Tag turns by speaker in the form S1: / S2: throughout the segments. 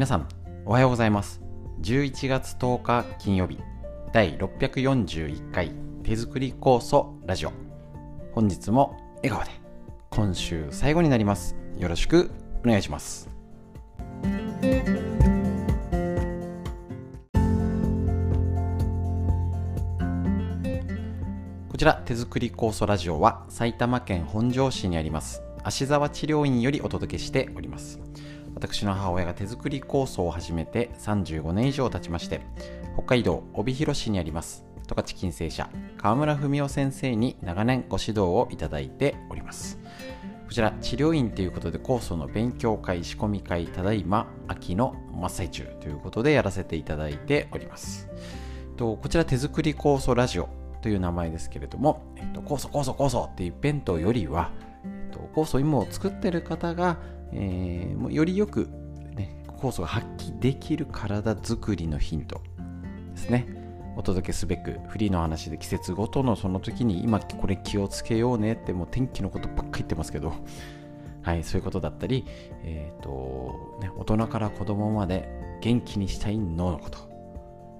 S1: 皆さんおはようございます。11月10日金曜日第641回手作り酵素ラジオ。本日も笑顔で今週最後になります。よろしくお願いします。こちら手作り酵素ラジオは埼玉県本庄市にあります芦沢治療院よりお届けしております。私の母親が手作り酵素を始めて35年以上経ちまして北海道帯広市にあります。十勝金星社川村文夫先生に長年ご指導をいただいております。こちら治療院ということで酵素の勉強会仕込み会ただいま秋の真っ最中ということでやらせていただいております。とこちら手作り酵素ラジオという名前ですけれども、えっと、酵素酵素酵素っていう弁当よりは、えっと、酵素芋を作ってる方が、えー、よりよく、ね、酵素が発揮できる体づくりのヒントですね。お届けすべくフリーの話で季節ごとのその時に今これ気をつけようねってもう天気のことばっか言ってますけど。はい、そういうことだったり、えーとね、大人から子供まで元気にしたい脳のこと。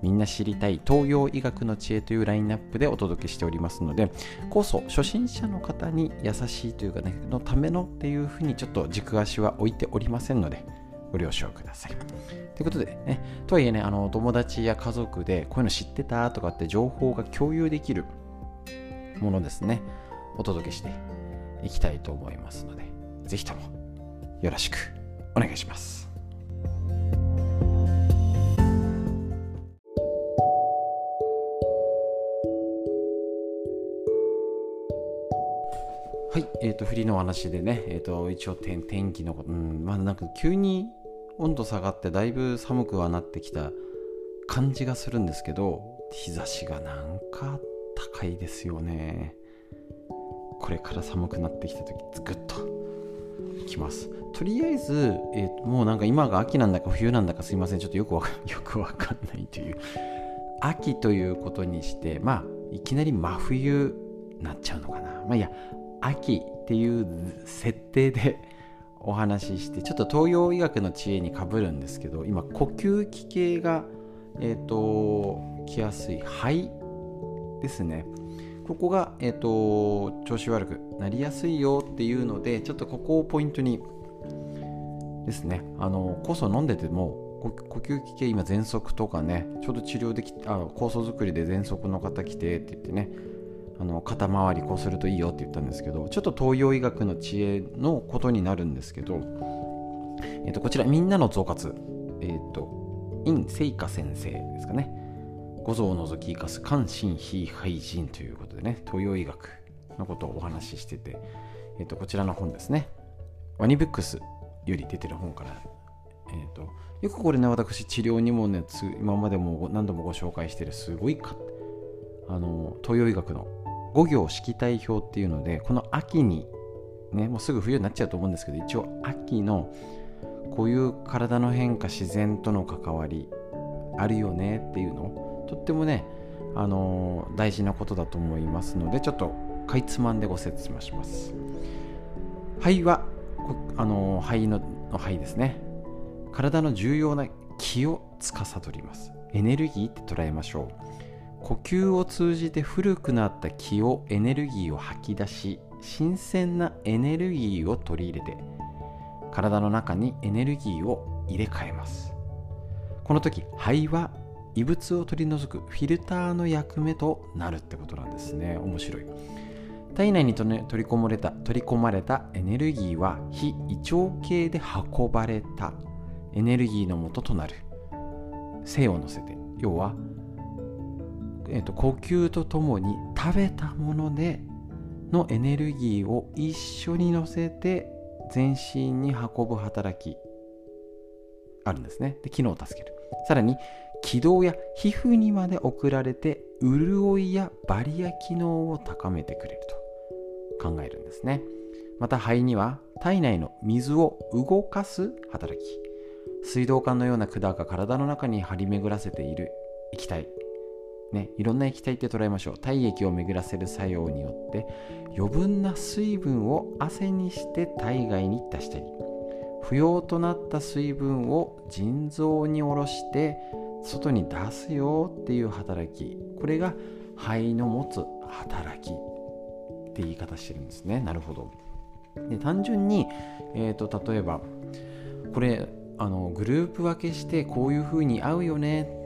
S1: みんな知りたい東洋医学の知恵というラインナップでお届けしておりますので、こそ初心者の方に優しいというかね、のためのっていうふうにちょっと軸足は置いておりませんので、ご了承ください。ということでね、とはいえね、あの友達や家族でこういうの知ってたとかって情報が共有できるものですね、お届けしていきたいと思いますので、ぜひともよろしくお願いします。と、フリーの話でね、えっ、と、一応天、天気のこと、うん、まあなんか急に温度下がってだいぶ寒くはなってきた感じがするんですけど、日差しがなんか高いですよね。これから寒くなってきた時、ぐっときます。とりあえず、えー、もうなんか今が秋なんだか冬なんだかすいません、ちょっとよくわか よくわかんないという。秋ということにして、まあ、いきなり真冬なっちゃうのかな。まあいや、秋っていう設定でお話ししてちょっと東洋医学の知恵にかぶるんですけど今呼吸器系がえっ、ー、と来やすい肺ですね。ここが、えーと、調子悪くなりやすいよっていうのでちょっとここをポイントにですね。あの酵素飲んでても呼吸器系今喘息とかねちょうど治療できあ酵素作りで喘息の方来てって言ってねあの肩周りこうするといいよって言ったんですけどちょっと東洋医学の知恵のことになるんですけど、えー、とこちらみんなの増活えっ、ー、と陰聖華先生ですかね。五臓を除き生かす関心非廃人ということでね東洋医学のことをお話ししてて、えー、とこちらの本ですね。ワニブックスより出てる本からえーと、よくこれね私治療にもね今までも何度もご紹介してるすごいかあの東洋医学の5行式体表っていうのでこの秋にねもうすぐ冬になっちゃうと思うんですけど一応秋のこういう体の変化自然との関わりあるよねっていうのとってもねあのー、大事なことだと思いますのでちょっとかいつまんでご説明します。肺はあのー、肺のの肺ですね。体の重要な気を司ります。エネルギーって捉えましょう。呼吸を通じて古くなった気をエネルギーを吐き出し新鮮なエネルギーを取り入れて体の中にエネルギーを入れ替えます。この時肺は異物を取り除くフィルターの役目となるってことなんですね。面白い。体内に取り込まれた取り込まれたエネルギーは非胃腸系で運ばれたエネルギーの元となる。性を乗せて要はえーと、呼吸とともに食べたものでのエネルギーを一緒に乗せて全身に運ぶ働きあるんですね。で機能を助ける。さらに気道や皮膚にまで送られて潤いやバリア機能を高めてくれると考えるんですね。また肺には体内の水を動かす働き水道管のような管が体の中に張り巡らせている液体ね、いろんな液体って捉えましょう。体液を巡らせる作用によって余分な水分を汗にして体外に出したり不要となった水分を腎臓に下ろして外に出すよっていう働き。これが肺の持つ働きって言い方してるんですね。なるほど。で単純に、えーと、例えばこれあのグループ分けしてこういうふうに合うよね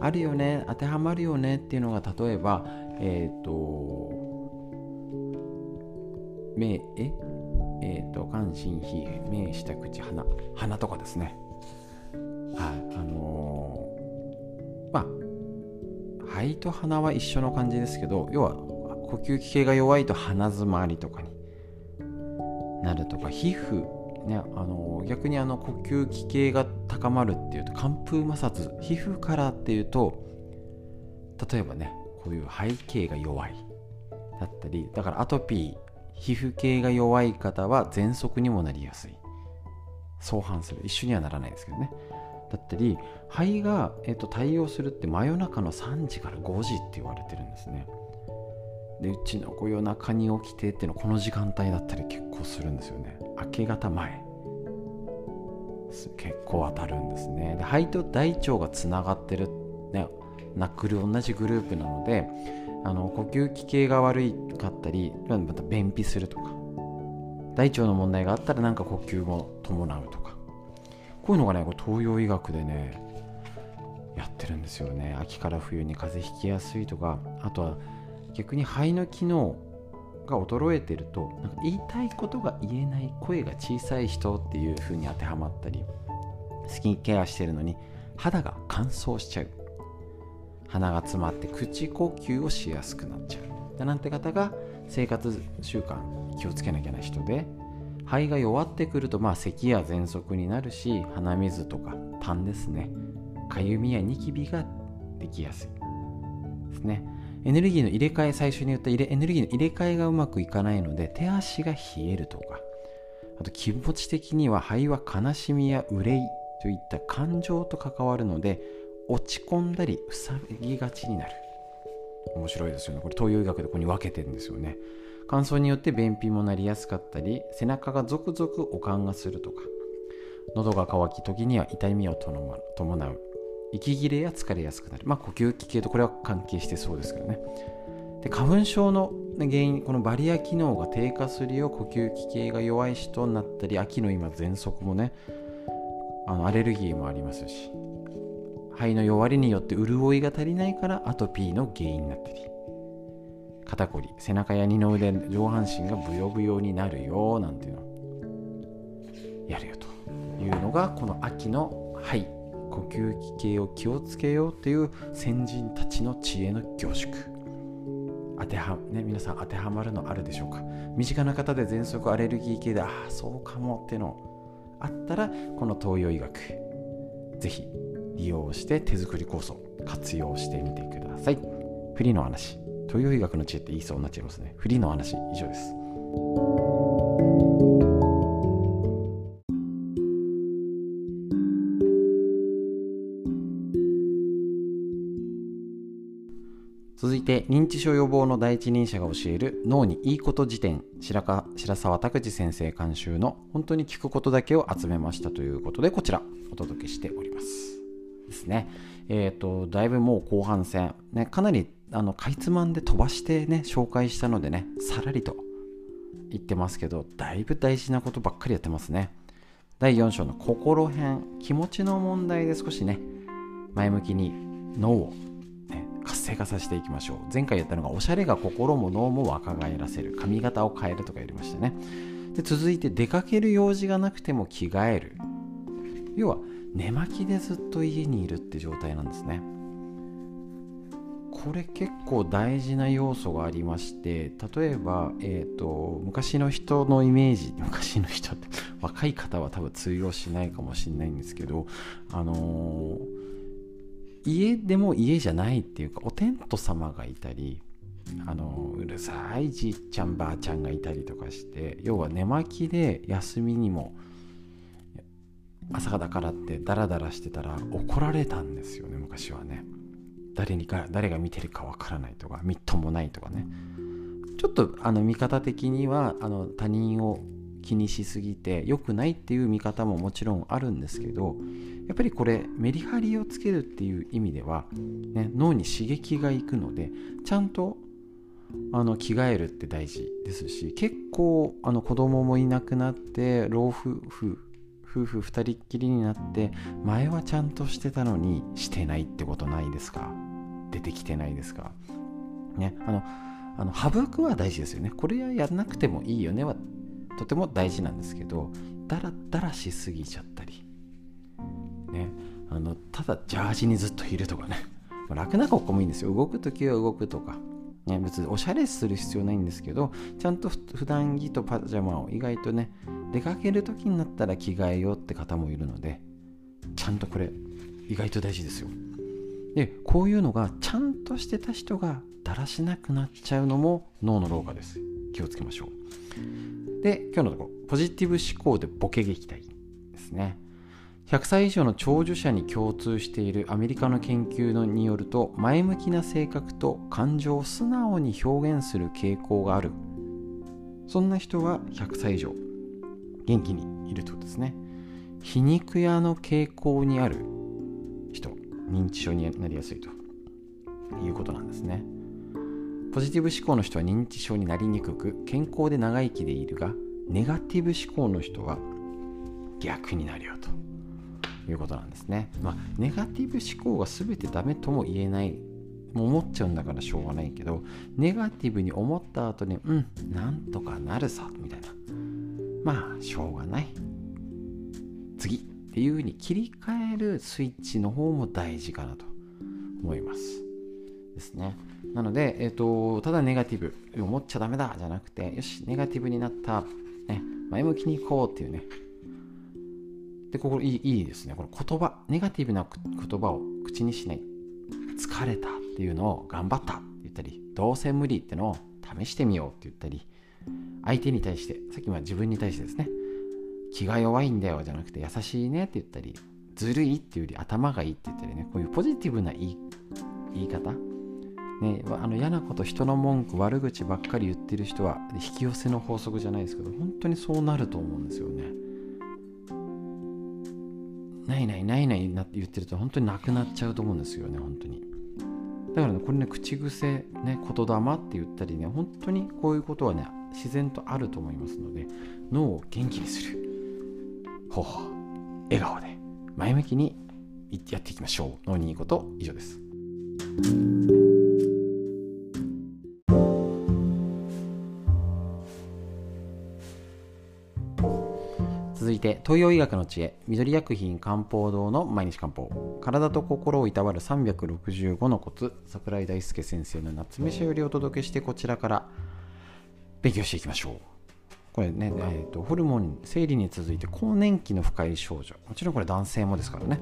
S1: あるよね当てはまるよねっていうのが例えばえっ、ー、と目ええーと、眼心皮目下口鼻鼻とかですね。はいあのー、まあ肺と鼻は一緒の感じですけど要は呼吸器系が弱いと鼻づまりとかになるとか皮膚ね、あの逆にあの呼吸器系が高まるっていうと寒風摩擦皮膚からっていうと例えばねこういう背景が弱いだったりだからアトピー皮膚系が弱い方は喘息にもなりやすい。相反する。一緒にはならないですけどね。だったり肺が、えっと、対応するって真夜中の3時から5時って言われてるんですね。でうちの子夜中に起きてっていうのこの時間帯だったり結構するんですよね。明け方前。結構当たるんですね。で肺と大腸がつながってるねナックル同じグループなのであの呼吸器系が悪かったりまた便秘するとか。大腸の問題があったらなんか呼吸も伴うとか。こういうのがね東洋医学でねやってるんですよね。秋から冬に風邪ひきやすいとか。あとは逆に肺の機能が衰えてるとなんか言いたいことが言えない声が小さい人っていう風に当てはまったりスキンケアしてるのに肌が乾燥しちゃう。鼻が詰まって口呼吸をしやすくなっちゃう。だなんて方が生活習慣気をつけなきゃな人で肺が弱ってくるとまあ咳や喘息になるし鼻水とか痰ですね。かゆみやニキビができやすい。ですね。エネルギーの入れ替え最初に言ったエネルギーの入れ替えがうまくいかないので手足が冷えるとかあと気持ち的には肺は悲しみや憂いといった感情と関わるので落ち込んだり塞ぎがちになる。面白いですよね。これ東洋医学でここに分けてるんですよね。乾燥によって便秘もなりやすかったり背中がゾクゾク悪寒がするとか喉が渇き時には痛みを伴う。息切れや疲れやすくなる。まあ呼吸器系とこれは関係してそうですけどね。で花粉症の原因このバリア機能が低下するよう呼吸器系が弱い人になったり秋の今喘息もねあのアレルギーもありますし肺の弱りによって潤いが足りないからアトピーの原因になったり。肩こり背中や二の腕上半身がブヨブヨになるよなんていうのやるよというのがこの秋の肺。呼吸器系を気をつけようという先人たちの知恵の凝縮。当ては、ね、皆さん当てはまるのあるでしょうか？身近な方で喘息アレルギー系でああそうかもってのあったらこの東洋医学ぜひ利用して手作り酵素活用してみてください。フリーの話。東洋医学の知恵って言いそうになっちゃいますね。フリーの話。以上です。続いて認知症予防の第一人者が教える脳にいいこと辞典白か白沢拓司先生監修の本当に聞くことだけを集めましたということでこちらお届けしております。ですね。えっ、ー、とだいぶもう後半戦ねかなりあのかいつまんで飛ばしてね紹介したのでねさらりと言ってますけどだいぶ大事なことばっかりやってますね。第4章の心編気持ちの問題で少しね前向きに脳を活性化させていきましょう。前回やったのがおしゃれが心も脳も若返らせる。髪型を変えるとかやりましたね。で続いて出かける用事がなくても着替える。要は寝巻きでずっと家にいるって状態なんですね。これ結構大事な要素がありまして例えば、えーと、昔の人のイメージ 昔の人って若い方は多分通用しないかもしれないんですけどあのー家でも家じゃないっていうかお天道様がいたりあのうるさいじいちゃんばあちゃんがいたりとかして要は寝巻きで休みにも朝だからってダラダラしてたら怒られたんですよね昔はね。誰にか誰が見てるかわからないとかみっともないとかね。ちょっとあの見方的にはあの他人を気にしすぎて良くないっていう見方ももちろんあるんですけどやっぱりこれメリハリをつけるっていう意味では、ね、脳に刺激がいくのでちゃんとあの着替えるって大事ですし結構あの子供もいなくなって老夫婦夫婦2人っきりになって前はちゃんとしてたのにしてないってことないですか？出てきてないですか？ねあのあの省くは大事ですよね。これはやらなくてもいいよねはとても大事なんですけどだらだらしすぎちゃったりねあのただジャージにずっといるとかね。楽な格好もいいんですよ。動く時は動くとか。ね、別におしゃれする必要ないんですけどちゃんと普段着とパジャマを意外とね出かける時になったら着替えようって方もいるのでちゃんとこれ意外と大事ですよ。でこういうのがちゃんとしてた人がだらしなくなっちゃうのも脳の老化です。気をつけましょう。で今日のところポジティブ思考でボケ撃退ですね。100歳以上の長寿者に共通しているアメリカの研究によると前向きな性格と感情を素直に表現する傾向がある。そんな人は100歳以上。元気にいるということですね。皮肉屋の傾向にある人認知症になりやすいと。いうことなんですね。ポジティブ思考の人は認知症になりにくく健康で長生きでいるがネガティブ思考の人は逆になるよと。いうことなんですね。まあ、ネガティブ思考が全てダメとも言えない。もう思っちゃうんだからしょうがないけど、ネガティブに思った後に、うん、なんとかなるさ、みたいな。まあ、しょうがない。次っていうふうに切り替えるスイッチの方も大事かなと思います。ですね。なので、えっ、ー、と、ただネガティブ、思っちゃダメだじゃなくて、よし、ネガティブになった、ね、前向きに行こうっていうね、で、ここいいいいですね。この言葉、ネガティブな言葉を口にしない。疲れたっていうのを頑張ったって言ったり、どうせ無理ってのを試してみようって言ったり、相手に対して、さっきは自分に対してですね、気が弱いんだよじゃなくて優しいねって言ったり、ずるいっていうより頭がいいって言ったりね、こういうポジティブな言い言い方、ね、あの嫌なこと人の文句悪口ばっかり言ってる人は引き寄せの法則じゃないですけど本当にそうなると思うんですよね。ないないないないなって言ってると本当になくなっちゃうと思うんですよね本当に。だからねこれね口癖ね言霊って言ったりね本当にこういうことはね自然とあると思いますので脳を元気にする。方法笑顔で前向きにやっていきましょう。脳にいいこと以上です。東洋医学の知恵緑薬品漢方堂の毎日漢方。体と心をいたわる365のコツ桜井大輔先生の夏目社よりお届けしてこちらから勉強していきましょう。これね、えーと、ホルモン生理に続いて更年期の不快症状もちろんこれ男性もですからね。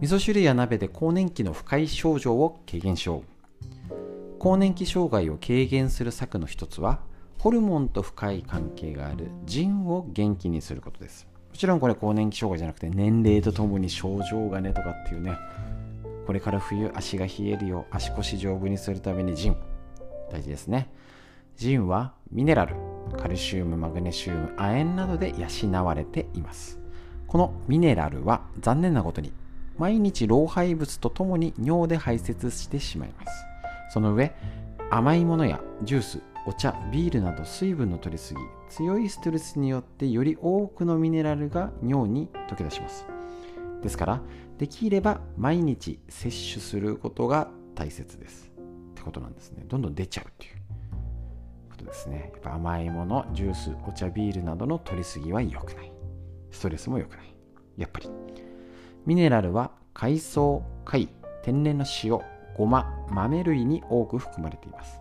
S1: 味噌汁や鍋で更年期の不快症状を軽減しよう。更年期障害を軽減する策の一つはホルモンと深い関係がある腎を元気にすることですもちろんこれ更年期障害じゃなくて年齢とともに症状がねとかっていうね。これから冬足が冷えるよう足腰丈夫にするために腎大事ですね。腎はミネラルカルシウムマグネシウム亜鉛などで養われています。このミネラルは残念なことに毎日老廃物とともに尿で排泄してしまいます。その上甘いものやジュースお茶ビールなど水分の取りすぎ強いストレスによってより多くのミネラルが尿に溶け出します。ですからできれば毎日摂取することが大切です。ってことなんですね。どんどん出ちゃうっていうことですね。やっぱ甘いものジュースお茶ビールなどの取りすぎは良くない。ストレスも良くない。やっぱり。ミネラルは海藻貝天然の塩ごま豆類に多く含まれています。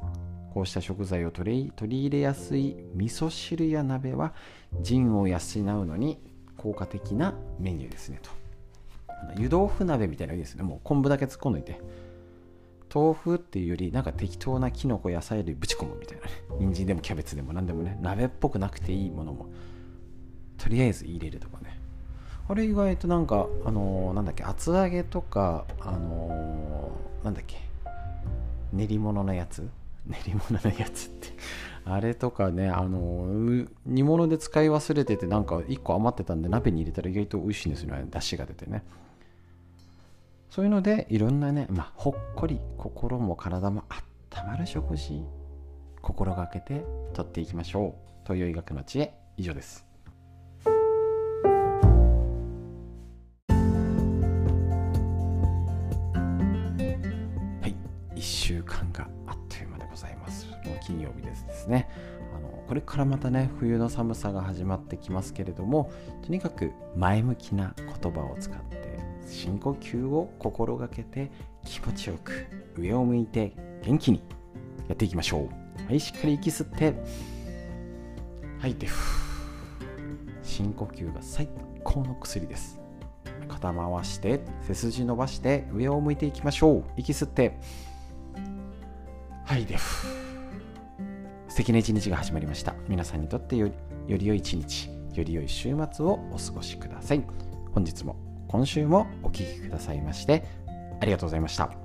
S1: こうした食材を取り入れやすい味噌汁や鍋は腎を養うのに効果的なメニューですねと。湯豆腐鍋みたいなのいいですね。もう昆布だけ突っ込んどいて。豆腐っていうよりなんか適当なきのこ野菜類ぶち込むみたいなね。人参でもキャベツでも何でもね。鍋っぽくなくていいものもとりあえず入れるとかね。あれ意外となんかあのー、なんだっけ厚揚げとかあのー、なんだっけ。練り物のやつ。練り物のやつって。あれとかねあの煮物で使い忘れててなんか1個余ってたんで鍋に入れたら意外と美味しいんですよね。出汁が出てね。そういうのでいろんなね、まあ、ほっこり心も体もあったまる食事心がけてとっていきましょう。という医学の知恵以上です。これからまたね冬の寒さが始まってきますけれどもとにかく前向きな言葉を使って深呼吸を心がけて気持ちよく上を向いて元気にやっていきましょう。はいしっかり息吸って。吐いて深呼吸が最高の薬です。肩回して背筋伸ばして上を向いていきましょう。息吸って。吐いて素敵な一日が始まりました皆さんにとってよりより良い一日より良い週末をお過ごしください本日も今週もお聴きくださいましてありがとうございました。